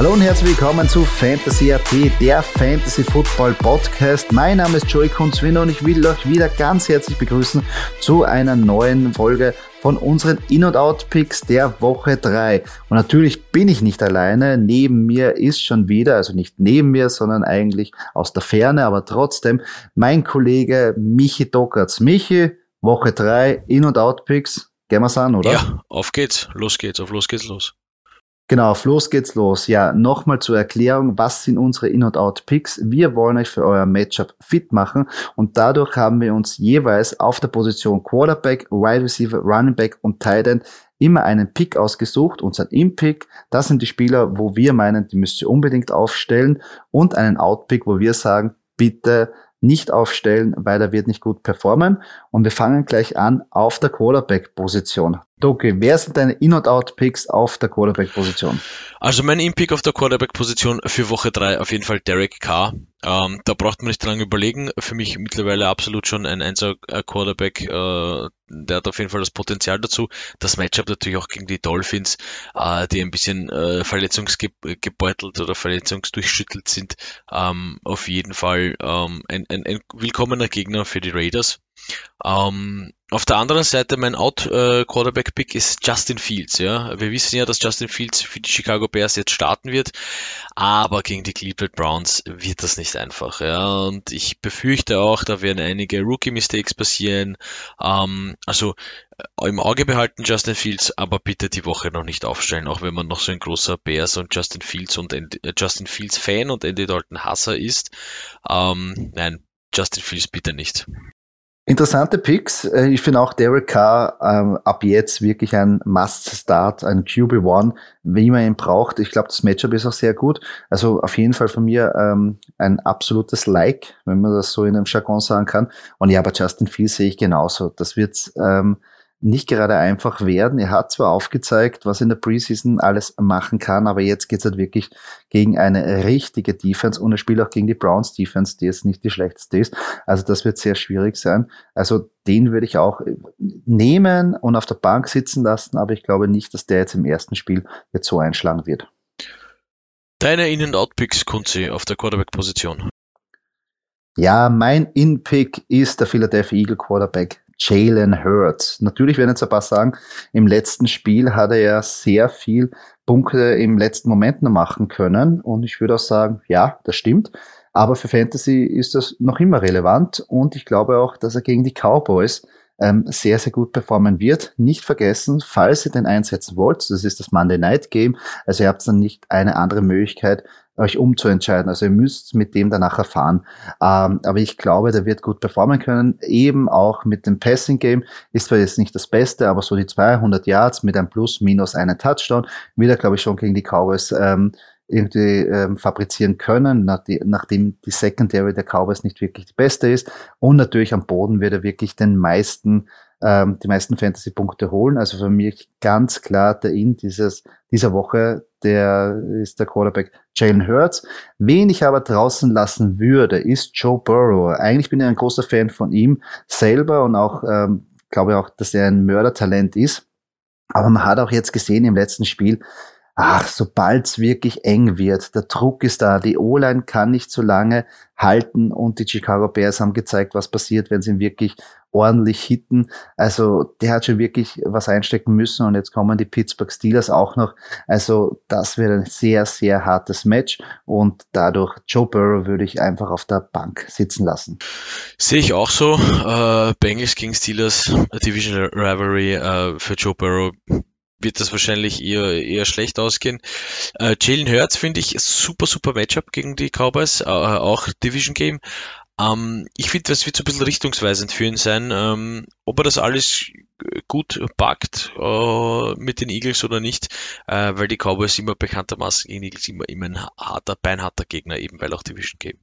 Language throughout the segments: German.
Hallo und herzlich willkommen zu Fantasy AT, der Fantasy Football Podcast. Mein Name ist Joey Kunzwinner und ich will euch wieder ganz herzlich begrüßen zu einer neuen Folge von unseren In- und Out-Picks der Woche 3. Und natürlich bin ich nicht alleine. Neben mir ist schon wieder, also nicht neben mir, sondern eigentlich aus der Ferne, aber trotzdem mein Kollege Michi Dockertz. Michi, Woche 3, In- und Out-Picks. Gehen wir's an, oder? Ja, auf geht's. Los geht's, auf los geht's los. Genau, auf los geht's los. Ja, nochmal zur Erklärung, was sind unsere In- und Out-Picks? Wir wollen euch für euer Matchup fit machen und dadurch haben wir uns jeweils auf der Position Quarterback, Wide Receiver, Running Back und Tight End immer einen Pick ausgesucht, unseren In-Pick. Das sind die Spieler, wo wir meinen, die müsst ihr unbedingt aufstellen und einen Out-Pick, wo wir sagen, bitte nicht aufstellen, weil er wird nicht gut performen. Und wir fangen gleich an auf der Quarterback-Position. Doki, wer sind deine In- und Out-Picks auf der Quarterback-Position? Also mein In-Pick auf der Quarterback-Position für Woche 3 auf jeden Fall Derek Carr. Ähm, da braucht man nicht lange überlegen. Für mich mittlerweile absolut schon ein 1 Quarterback. Äh, der hat auf jeden Fall das Potenzial dazu. Das Matchup natürlich auch gegen die Dolphins, äh, die ein bisschen äh, verletzungsgebeutelt oder verletzungsdurchschüttelt sind. Ähm, auf jeden Fall ähm, ein, ein, ein willkommener Gegner für die Raiders. Ähm, auf der anderen Seite mein Out-Quarterback-Pick äh, ist Justin Fields. Ja, wir wissen ja, dass Justin Fields für die Chicago Bears jetzt starten wird, aber gegen die Cleveland Browns wird das nicht einfach. Ja, und ich befürchte auch, da werden einige Rookie-Mistakes passieren. Ähm, also äh, im Auge behalten Justin Fields, aber bitte die Woche noch nicht aufstellen, auch wenn man noch so ein großer Bears und Justin Fields und äh, Justin Fields Fan und Andy Dalton Hasser ist. Ähm, nein, Justin Fields bitte nicht. Interessante Picks. Äh, ich finde auch Derek Carr ähm, ab jetzt wirklich ein Must-Start, ein QB1, wie man ihn braucht. Ich glaube, das Matchup ist auch sehr gut. Also auf jeden Fall von mir ähm, ein absolutes Like, wenn man das so in einem Jargon sagen kann. Und ja, aber Justin Fields sehe ich genauso. Das wird ähm, nicht gerade einfach werden. Er hat zwar aufgezeigt, was in der Preseason alles machen kann, aber jetzt geht's halt wirklich gegen eine richtige Defense und er spielt auch gegen die Browns Defense, die jetzt nicht die schlechteste ist. Also das wird sehr schwierig sein. Also den würde ich auch nehmen und auf der Bank sitzen lassen, aber ich glaube nicht, dass der jetzt im ersten Spiel jetzt so einschlagen wird. Deine In- und Out-Picks, Kunzi, auf der Quarterback-Position. Ja, mein In-Pick ist der Philadelphia Eagle Quarterback Jalen Hurts. Natürlich werden jetzt ein paar sagen, im letzten Spiel hat er ja sehr viel Punkte im letzten Moment noch machen können. Und ich würde auch sagen, ja, das stimmt. Aber für Fantasy ist das noch immer relevant. Und ich glaube auch, dass er gegen die Cowboys ähm, sehr, sehr gut performen wird. Nicht vergessen, falls ihr den einsetzen wollt, das ist das Monday Night Game, also ihr habt dann nicht eine andere Möglichkeit, euch umzuentscheiden. Also ihr müsst mit dem danach erfahren. Ähm, aber ich glaube, der wird gut performen können. Eben auch mit dem Passing Game ist zwar jetzt nicht das Beste, aber so die 200 Yards mit einem Plus, Minus, einen Touchdown wieder, glaube ich, schon gegen die Cowboys ähm, irgendwie ähm, fabrizieren können, nachdem die Secondary der Cowboys nicht wirklich die beste ist. Und natürlich am Boden wird er wirklich den meisten, ähm, die meisten Fantasy-Punkte holen. Also für mich ganz klar der In dieses, dieser Woche, der ist der Quarterback Jalen Hurts. Wen ich aber draußen lassen würde, ist Joe Burrow. Eigentlich bin ich ein großer Fan von ihm selber und auch, ähm, glaube auch, dass er ein Mördertalent ist. Aber man hat auch jetzt gesehen im letzten Spiel, ach, sobald es wirklich eng wird, der Druck ist da, die O-Line kann nicht so lange halten und die Chicago Bears haben gezeigt, was passiert, wenn sie wirklich ordentlich hitten. Also der hat schon wirklich was einstecken müssen und jetzt kommen die Pittsburgh Steelers auch noch. Also das wird ein sehr, sehr hartes Match und dadurch Joe Burrow würde ich einfach auf der Bank sitzen lassen. Sehe ich auch so. Äh, Bengals gegen Steelers, Division Rivalry äh, für Joe Burrow wird das wahrscheinlich eher, eher schlecht ausgehen. Äh, Jalen Hurts finde ich super, super Matchup gegen die Cowboys, äh, auch Division Game. Ähm, ich finde, das wird so ein bisschen richtungsweisend für ihn sein, ähm, ob er das alles gut packt äh, mit den Eagles oder nicht, äh, weil die Cowboys immer bekanntermaßen gegen Eagles immer, immer ein harter, beinharter Gegner, eben weil auch Division Game.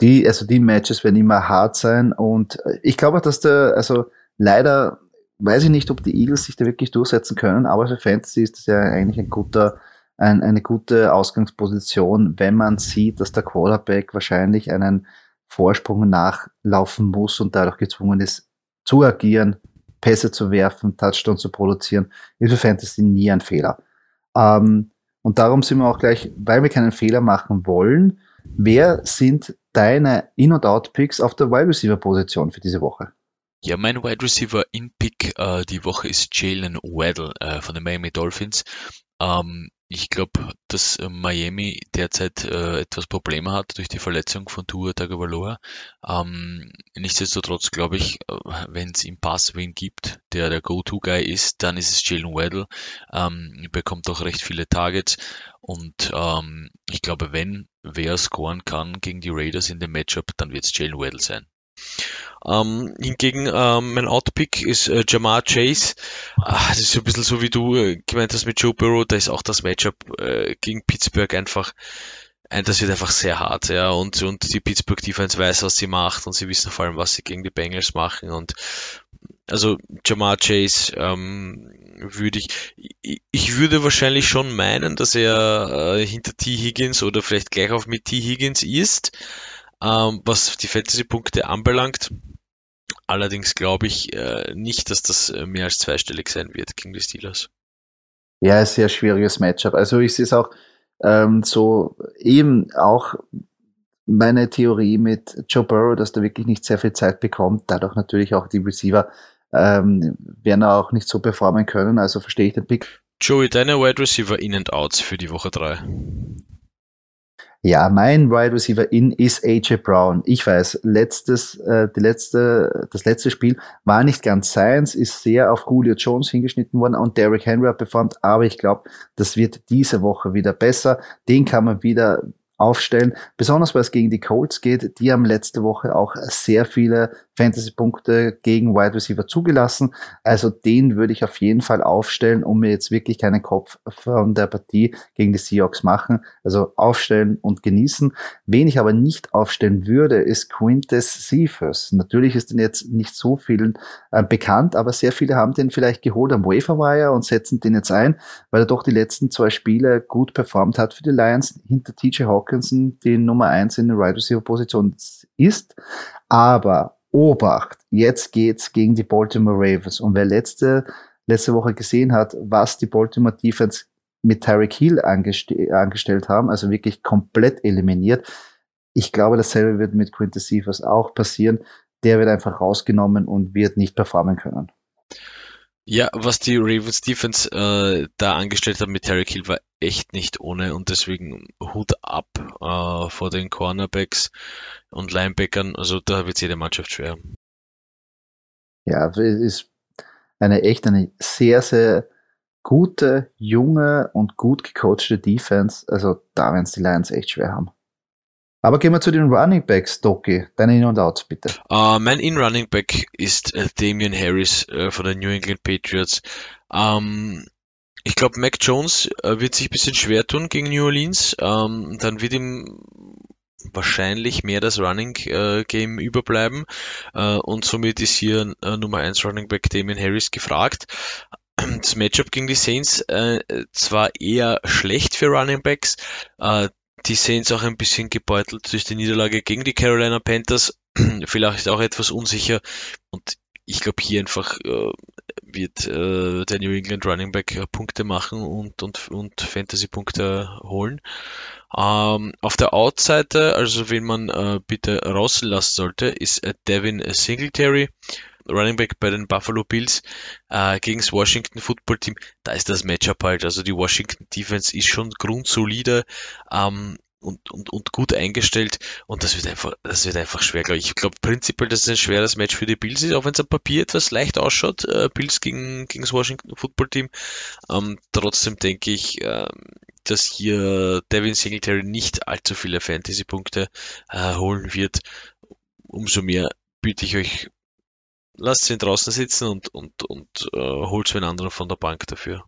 Die, also die Matches werden immer hart sein und ich glaube, dass der, also leider weiß ich nicht, ob die Eagles sich da wirklich durchsetzen können, aber für Fantasy ist das ja eigentlich ein guter, ein, eine gute Ausgangsposition, wenn man sieht, dass der Quarterback wahrscheinlich einen Vorsprung nachlaufen muss und dadurch gezwungen ist, zu agieren, Pässe zu werfen, Touchdown zu produzieren, ist für Fantasy nie ein Fehler. Ähm, Und darum sind wir auch gleich, weil wir keinen Fehler machen wollen, wer sind deine In- und Out-Picks auf der Wide Receiver-Position für diese Woche? Ja, mein Wide Receiver in Pick äh, die Woche ist Jalen Waddle äh, von den Miami Dolphins. Ähm, ich glaube, dass äh, Miami derzeit äh, etwas Probleme hat durch die Verletzung von Tua Tagovailoa. Ähm, nichtsdestotrotz glaube ich, äh, wenn es im Pass wen gibt, der der Go-To-Guy ist, dann ist es Jalen Waddle. Ähm, bekommt auch recht viele Targets und ähm, ich glaube, wenn wer scoren kann gegen die Raiders in dem Matchup, dann wird es Jalen Waddle sein. Ähm, hingegen ähm, mein Outpick ist äh, Jamar Chase. Ah, das ist ein bisschen so wie du äh, gemeint hast mit Joe Burrow. Da ist auch das Matchup äh, gegen Pittsburgh einfach ein, das wird einfach sehr hart, ja, und, und die Pittsburgh Defense weiß, was sie macht und sie wissen vor allem, was sie gegen die Bengals machen und also Jamar Chase ähm, würde ich, ich würde wahrscheinlich schon meinen, dass er äh, hinter T. Higgins oder vielleicht gleich auf mit T. Higgins ist, ähm, was die Fantasy-Punkte anbelangt. Allerdings glaube ich äh, nicht, dass das äh, mehr als zweistellig sein wird gegen die Steelers. Ja, ein sehr schwieriges Matchup. Also ich sehe es auch ähm, so eben auch meine Theorie mit Joe Burrow, dass der wirklich nicht sehr viel Zeit bekommt, dadurch natürlich auch die Receiver ähm, werden auch nicht so performen können, also verstehe ich den Pick. Joey, deine Wide Receiver In and Outs für die Woche 3. Ja, mein Wide Receiver in ist AJ Brown. Ich weiß, letztes, äh, die letzte, das letzte Spiel war nicht ganz seins, ist sehr auf Julio Jones hingeschnitten worden und Derrick Henry hat performt, aber ich glaube, das wird diese Woche wieder besser. Den kann man wieder aufstellen, besonders weil es gegen die Colts geht. Die haben letzte Woche auch sehr viele Fantasy-Punkte gegen Wide Receiver zugelassen. Also den würde ich auf jeden Fall aufstellen, um mir jetzt wirklich keinen Kopf von der Partie gegen die Seahawks machen. Also aufstellen und genießen. Wen ich aber nicht aufstellen würde, ist Quintus Cephas. Natürlich ist den jetzt nicht so vielen äh, bekannt, aber sehr viele haben den vielleicht geholt am Waferwire und setzen den jetzt ein, weil er doch die letzten zwei Spiele gut performt hat für die Lions hinter TJ Hawkinson, die Nummer eins in der Wide Receiver Position ist. Aber Obacht, jetzt geht's gegen die Baltimore Ravens. Und wer letzte, letzte Woche gesehen hat, was die Baltimore Defense mit Tyreek Hill angest angestellt haben, also wirklich komplett eliminiert. Ich glaube, dasselbe wird mit Quintus Cephas auch passieren. Der wird einfach rausgenommen und wird nicht performen können. Ja, was die Ravens Defense äh, da angestellt hat mit Terry Hill war echt nicht ohne und deswegen Hut ab äh, vor den Cornerbacks und Linebackern. Also da wird jede Mannschaft schwer. Ja, es ist eine echt eine sehr, sehr gute, junge und gut gecoachte Defense. Also da werden es die Lions echt schwer haben. Aber gehen wir zu den Running Backs, Doki. Deine In- und Outs, bitte. Uh, mein In-Running Back ist äh, Damian Harris äh, von den New England Patriots. Ähm, ich glaube, Mac Jones äh, wird sich ein bisschen schwer tun gegen New Orleans. Ähm, dann wird ihm wahrscheinlich mehr das Running äh, Game überbleiben äh, und somit ist hier äh, Nummer 1 Running Back Damian Harris gefragt. Das Matchup gegen die Saints äh, zwar eher schlecht für Running Backs, äh, die Saints auch ein bisschen gebeutelt durch die Niederlage gegen die Carolina Panthers, vielleicht auch etwas unsicher und ich glaube hier einfach äh, wird äh, der New England Running Back äh, Punkte machen und, und, und Fantasy-Punkte holen. Ähm, auf der Outside, also wen man äh, bitte rauslassen sollte, ist äh, Devin Singletary. Running Back bei den Buffalo Bills äh, gegen das Washington Football Team, da ist das Matchup halt. Also die Washington Defense ist schon grundsolide ähm, und, und, und gut eingestellt und das wird einfach, das wird einfach schwer, glaube ich. Ich glaube prinzipiell, dass es ein schweres Match für die Bills ist, auch wenn es am Papier etwas leicht ausschaut, äh, Bills gegen, gegen das Washington Football Team. Ähm, trotzdem denke ich, äh, dass hier Devin Singletary nicht allzu viele Fantasy-Punkte äh, holen wird. Umso mehr bitte ich euch lasst ihn draußen sitzen und, und, und äh, holt einen anderen von der Bank dafür.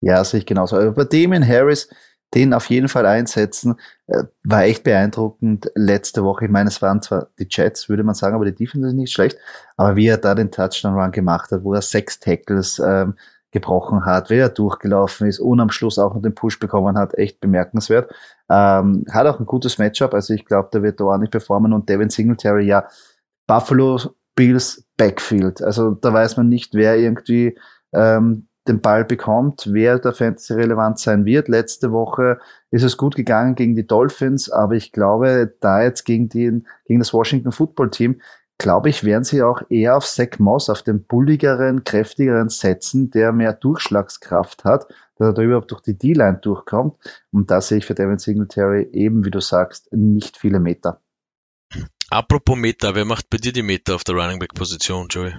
Ja, sehe ich genauso. Aber bei Damien Harris, den auf jeden Fall einsetzen, äh, war echt beeindruckend letzte Woche. Ich meine, es waren zwar die Jets, würde man sagen, aber die Defense ist nicht schlecht. Aber wie er da den Touchdown-Run gemacht hat, wo er sechs Tackles ähm, gebrochen hat, wie er durchgelaufen ist und am Schluss auch noch den Push bekommen hat, echt bemerkenswert. Ähm, hat auch ein gutes Matchup, also ich glaube, der wird da auch nicht performen und Devin Singletary, ja, Buffalo Bills Backfield. Also da weiß man nicht, wer irgendwie ähm, den Ball bekommt, wer der Fantasy relevant sein wird. Letzte Woche ist es gut gegangen gegen die Dolphins, aber ich glaube, da jetzt gegen, den, gegen das Washington Football Team, glaube ich, werden sie auch eher auf Zach Moss, auf den bulligeren, kräftigeren setzen, der mehr Durchschlagskraft hat, dass er da überhaupt durch die D-Line durchkommt. Und da sehe ich für Devin Singletary eben, wie du sagst, nicht viele Meter. Apropos Meter, wer macht bei dir die Meter auf der Running Back Position, Joey?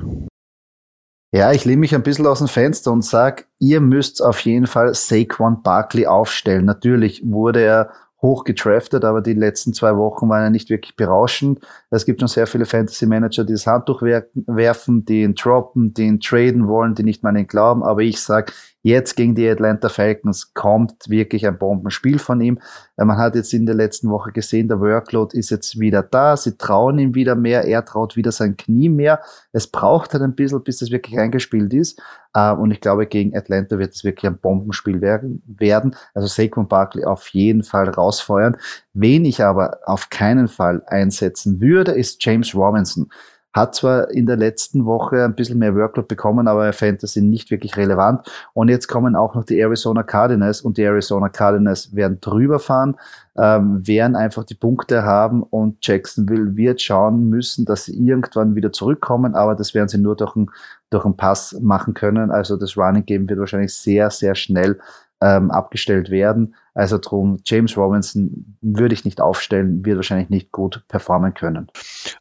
Ja, ich lehne mich ein bisschen aus dem Fenster und sage, ihr müsst auf jeden Fall Saquon Barkley aufstellen. Natürlich wurde er hoch getraftet, aber die letzten zwei Wochen waren ja nicht wirklich berauschend. Es gibt schon sehr viele Fantasy-Manager, die das Handtuch werfen, die ihn droppen, die ihn traden wollen, die nicht mal an ihn glauben. Aber ich sage, Jetzt gegen die Atlanta Falcons kommt wirklich ein Bombenspiel von ihm. Äh, man hat jetzt in der letzten Woche gesehen, der Workload ist jetzt wieder da. Sie trauen ihm wieder mehr. Er traut wieder sein Knie mehr. Es braucht halt ein bisschen, bis das wirklich eingespielt ist. Äh, und ich glaube, gegen Atlanta wird es wirklich ein Bombenspiel werden. Also Saquon Barkley auf jeden Fall rausfeuern. Wen ich aber auf keinen Fall einsetzen würde, ist James Robinson. Hat zwar in der letzten Woche ein bisschen mehr Workload bekommen, aber er Fantasy nicht wirklich relevant. Und jetzt kommen auch noch die Arizona Cardinals und die Arizona Cardinals werden drüber fahren, ähm, werden einfach die Punkte haben und Jacksonville wird schauen müssen, dass sie irgendwann wieder zurückkommen, aber das werden sie nur durch einen, durch einen Pass machen können. Also das Running Game wird wahrscheinlich sehr, sehr schnell ähm, abgestellt werden. Also drum, James Robinson würde ich nicht aufstellen, wird wahrscheinlich nicht gut performen können.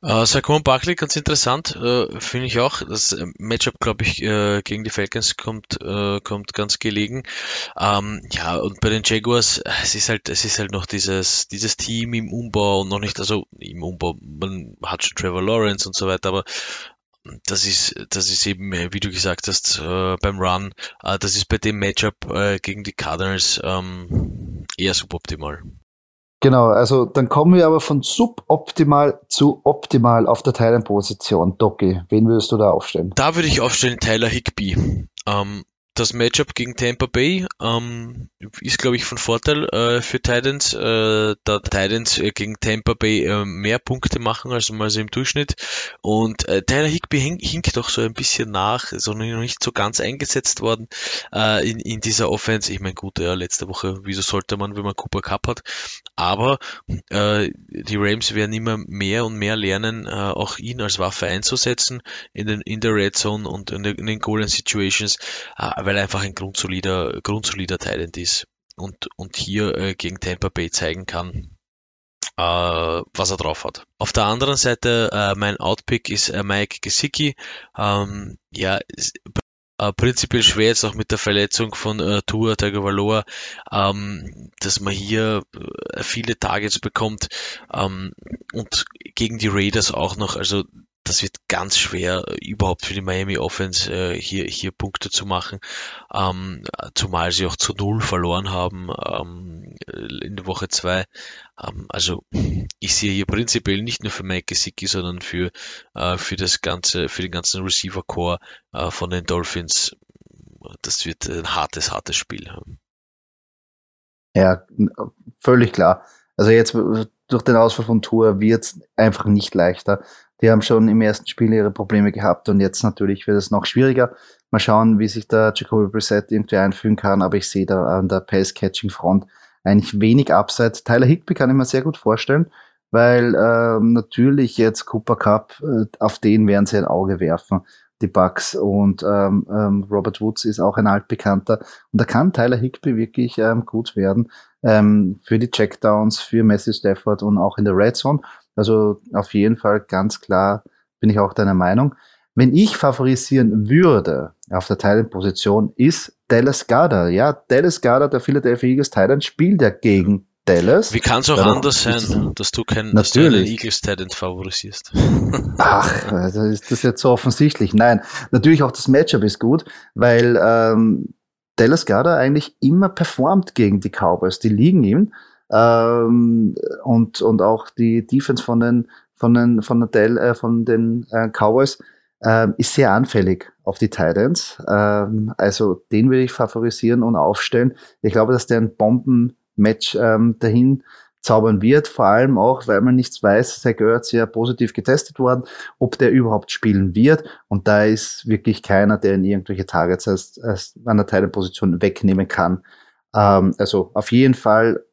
Uh, Saquon Barkley, ganz interessant, uh, finde ich auch. Das äh, Matchup, glaube ich, uh, gegen die Falcons kommt, uh, kommt ganz gelegen. Um, ja, und bei den Jaguars, es ist halt, es ist halt noch dieses, dieses Team im Umbau und noch nicht, also im Umbau, man hat schon Trevor Lawrence und so weiter, aber das ist, das ist eben, äh, wie du gesagt hast, äh, beim Run, äh, das ist bei dem Matchup äh, gegen die Cardinals ähm, eher suboptimal. Genau, also dann kommen wir aber von suboptimal zu optimal auf der Thailand-Position. Doki, wen würdest du da aufstellen? Da würde ich aufstellen Tyler Higby. Ähm, das Matchup gegen Tampa Bay ähm, ist, glaube ich, von Vorteil äh, für Titans, äh, da Titans äh, gegen Tampa Bay äh, mehr Punkte machen als mal so im Durchschnitt. Und äh, Tyler Higby hink, hinkt doch so ein bisschen nach, ist noch nicht so ganz eingesetzt worden äh, in, in dieser Offense. Ich meine, gut, ja, letzte Woche, wieso sollte man, wenn man Cooper Cup hat? Aber äh, die Rams werden immer mehr und mehr lernen, äh, auch ihn als Waffe einzusetzen in, den, in der Red Zone und in, der, in den Golden Situations. Äh, weil er einfach ein grundsolider, grundsolider Talent ist und, und hier äh, gegen Tampa Bay zeigen kann, äh, was er drauf hat. Auf der anderen Seite, äh, mein Outpick ist äh, Mike Gesicki. Ähm, ja, äh, prinzipiell schwer jetzt auch mit der Verletzung von äh, Tua Tagovailoa, ähm, dass man hier äh, viele Targets bekommt ähm, und gegen die Raiders auch noch. Also das wird ganz schwer, äh, überhaupt für die Miami Offense äh, hier, hier Punkte zu machen, ähm, zumal sie auch zu Null verloren haben ähm, in der Woche zwei. Ähm, also ich sehe hier prinzipiell nicht nur für Mike Gesicki, sondern für, äh, für das ganze, für den ganzen Receiver Core äh, von den Dolphins. Das wird ein hartes, hartes Spiel. Ja, völlig klar. Also jetzt durch den Ausfall von Tour wird es einfach nicht leichter. Die haben schon im ersten Spiel ihre Probleme gehabt und jetzt natürlich wird es noch schwieriger. Mal schauen, wie sich der Jacoby Brissett irgendwie einfügen kann, aber ich sehe da an der Pass-Catching-Front eigentlich wenig Upside. Tyler Higby kann ich mir sehr gut vorstellen, weil ähm, natürlich jetzt Cooper Cup, äh, auf den werden sie ein Auge werfen, die Bucks und ähm, ähm, Robert Woods ist auch ein altbekannter und da kann Tyler Higby wirklich ähm, gut werden ähm, für die Checkdowns, für Messi Stafford und auch in der Red Zone. Also auf jeden Fall ganz klar bin ich auch deiner Meinung. Wenn ich favorisieren würde auf der Thailand-Position, ist Dallas Garda. Ja, Dallas Garda, der Philadelphia Eagles Thailand, spielt ja gegen Dallas. Wie kann es auch anders sein, dass du keinen Eagles Titan favorisierst? Ach, also ist das jetzt so offensichtlich? Nein, natürlich auch das Matchup ist gut, weil ähm, Dallas Garda eigentlich immer performt gegen die Cowboys. Die liegen ihm ähm, und, und auch die Defense von den, von den, von der Del, äh, von den äh, Cowboys äh, ist sehr anfällig auf die Titans. Ähm, also den würde ich favorisieren und aufstellen. Ich glaube, dass der ein Bombenmatch ähm, dahin zaubern wird, vor allem auch, weil man nichts weiß, Zach Ertz ja positiv getestet worden, ob der überhaupt spielen wird und da ist wirklich keiner, der in irgendwelche Targets als, als an der Teilenposition wegnehmen kann. Ähm, also auf jeden Fall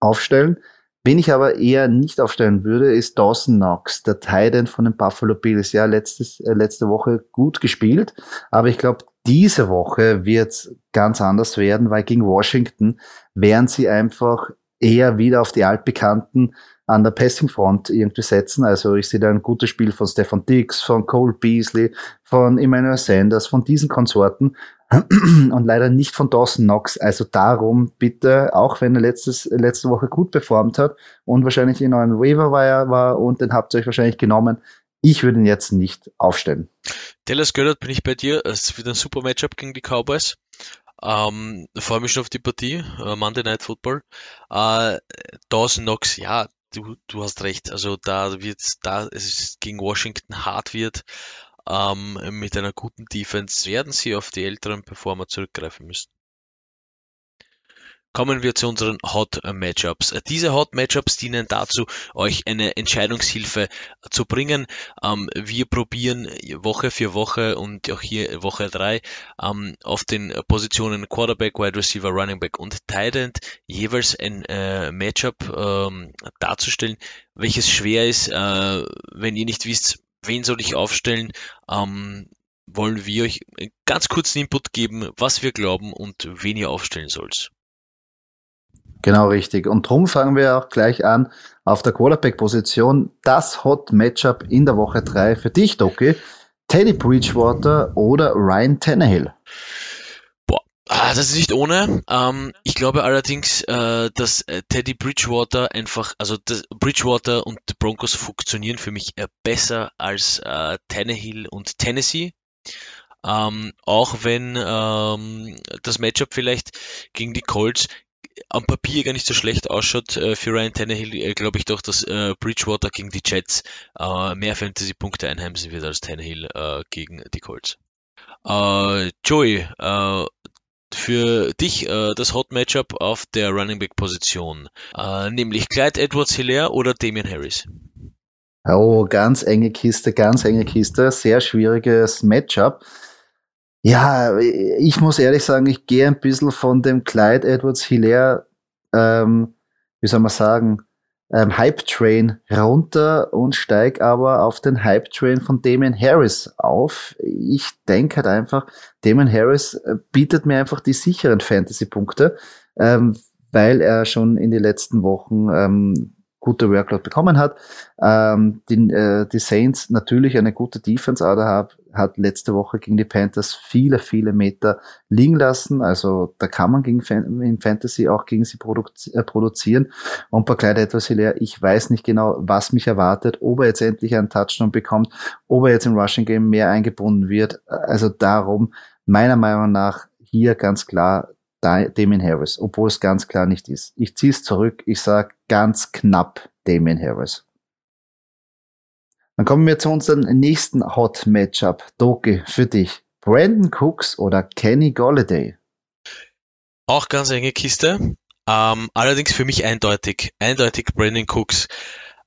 aufstellen. Wen ich aber eher nicht aufstellen würde, ist Dawson Knox, der Titan von den Buffalo Bills. Ja, letztes, äh, letzte Woche gut gespielt, aber ich glaube, diese Woche wird ganz anders werden, weil gegen Washington werden sie einfach eher wieder auf die altbekannten an der Passing Front irgendwie setzen. Also ich sehe da ein gutes Spiel von Stefan Dix, von Cole Beasley, von Emmanuel Sanders, von diesen Konsorten und leider nicht von Dawson Knox. Also darum bitte, auch wenn er letztes, letzte Woche gut performt hat und wahrscheinlich in euren Waiver war, und den habt ihr euch wahrscheinlich genommen, ich würde ihn jetzt nicht aufstellen. Dallas Göllert bin ich bei dir. Es wird ein super Matchup gegen die Cowboys. Ähm, freue mich schon auf die Partie, äh, Monday Night Football. Äh, Dawson Knox, ja, du, du hast recht. Also da wird da es gegen Washington hart wird, ähm, mit einer guten Defense werden sie auf die älteren Performer zurückgreifen müssen. Kommen wir zu unseren Hot Matchups. Diese Hot Matchups dienen dazu, euch eine Entscheidungshilfe zu bringen. Ähm, wir probieren Woche für Woche und auch hier Woche drei ähm, auf den Positionen Quarterback, Wide Receiver, Running Back und Tight End jeweils ein äh, Matchup ähm, darzustellen, welches schwer ist, äh, wenn ihr nicht wisst, wen soll ich aufstellen, ähm, wollen wir euch ganz kurzen Input geben, was wir glauben und wen ihr aufstellen sollt. Genau richtig. Und darum fangen wir auch gleich an auf der Quarterback-Position. Das Hot Matchup in der Woche 3 für dich, Doki. Teddy Bridgewater oder Ryan Tannehill? Ah, das ist nicht ohne. Ähm, ich glaube allerdings, äh, dass äh, Teddy Bridgewater einfach, also Bridgewater und die Broncos funktionieren für mich äh, besser als äh, Tannehill und Tennessee. Ähm, auch wenn ähm, das Matchup vielleicht gegen die Colts am Papier gar nicht so schlecht ausschaut äh, für Ryan Tannehill, äh, glaube ich doch, dass äh, Bridgewater gegen die Jets äh, mehr Fantasy-Punkte einheimsen wird als Tannehill äh, gegen die Colts. Äh, Joey, äh, für dich äh, das Hot Matchup auf der Running Back Position, äh, nämlich Clyde Edwards Hilaire oder Damian Harris? Oh, ganz enge Kiste, ganz enge Kiste, sehr schwieriges Matchup. Ja, ich muss ehrlich sagen, ich gehe ein bisschen von dem Clyde Edwards Hilaire, ähm, wie soll man sagen, ähm, Hype Train runter und steig aber auf den Hype Train von Damien Harris auf. Ich denke halt einfach, Damien Harris äh, bietet mir einfach die sicheren Fantasy-Punkte, ähm, weil er schon in den letzten Wochen ähm, gute Workload bekommen hat. Ähm, die, äh, die Saints natürlich eine gute Defense, aber hat, hat letzte Woche gegen die Panthers viele, viele Meter liegen lassen. Also da kann man gegen in Fantasy auch gegen sie produzi äh, produzieren. Und bei Clyde etwas Hilaire, ich weiß nicht genau, was mich erwartet, ob er jetzt endlich einen Touchdown bekommt, ob er jetzt im Rushing Game mehr eingebunden wird. Also darum, meiner Meinung nach, hier ganz klar Damien Harris, obwohl es ganz klar nicht ist. Ich ziehe es zurück, ich sage ganz knapp Damien Harris. Dann kommen wir zu unserem nächsten Hot Matchup. Doki, für dich. Brandon Cooks oder Kenny Golladay? Auch ganz enge Kiste. Ähm, allerdings für mich eindeutig. Eindeutig Brandon Cooks.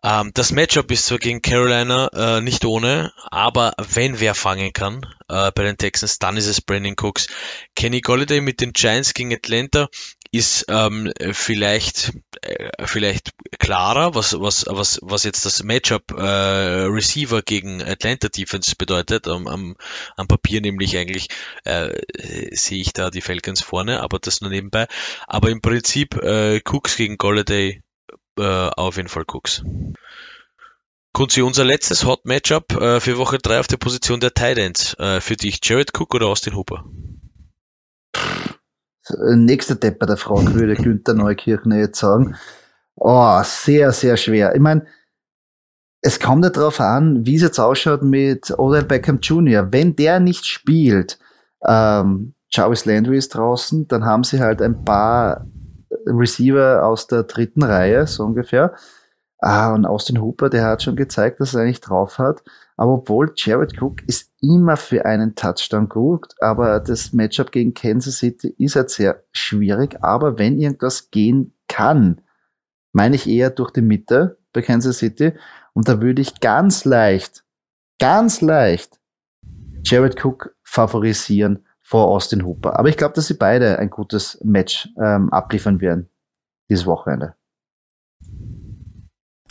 Ähm, das Matchup ist zwar gegen Carolina äh, nicht ohne, aber wenn wer fangen kann äh, bei den Texans, dann ist es Brandon Cooks. Kenny Golladay mit den Giants gegen Atlanta ist ähm, vielleicht äh, vielleicht klarer, was was was was jetzt das Matchup äh, Receiver gegen Atlanta Defense bedeutet. Am, am, am Papier nämlich eigentlich äh, sehe ich da die Falcons vorne, aber das nur nebenbei. Aber im Prinzip äh, Cooks gegen Golladay äh, auf jeden Fall Cooks. Kunzi, unser letztes Hot Matchup äh, für Woche 3 auf der Position der Titans. Äh, für dich Jared Cook oder Austin Hooper? Nächster Depper der Frage würde Günther Neukirchner jetzt sagen. Oh, sehr, sehr schwer. Ich meine, es kommt ja darauf an, wie es jetzt ausschaut mit Odell Beckham Jr. Wenn der nicht spielt, ähm, Jarvis Landry ist draußen, dann haben sie halt ein paar Receiver aus der dritten Reihe, so ungefähr. Ah, und Austin Hooper, der hat schon gezeigt, dass er eigentlich drauf hat. Aber obwohl Jared Cook ist immer für einen Touchdown gut, aber das Matchup gegen Kansas City ist halt sehr schwierig. Aber wenn irgendwas gehen kann, meine ich eher durch die Mitte bei Kansas City. Und da würde ich ganz leicht, ganz leicht Jared Cook favorisieren vor Austin Hooper. Aber ich glaube, dass sie beide ein gutes Match ähm, abliefern werden dieses Wochenende.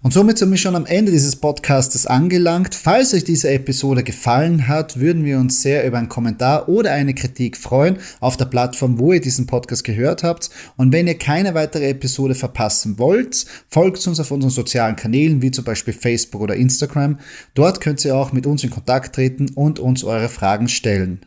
Und somit sind wir schon am Ende dieses Podcastes angelangt. Falls euch diese Episode gefallen hat, würden wir uns sehr über einen Kommentar oder eine Kritik freuen auf der Plattform, wo ihr diesen Podcast gehört habt. Und wenn ihr keine weitere Episode verpassen wollt, folgt uns auf unseren sozialen Kanälen, wie zum Beispiel Facebook oder Instagram. Dort könnt ihr auch mit uns in Kontakt treten und uns eure Fragen stellen.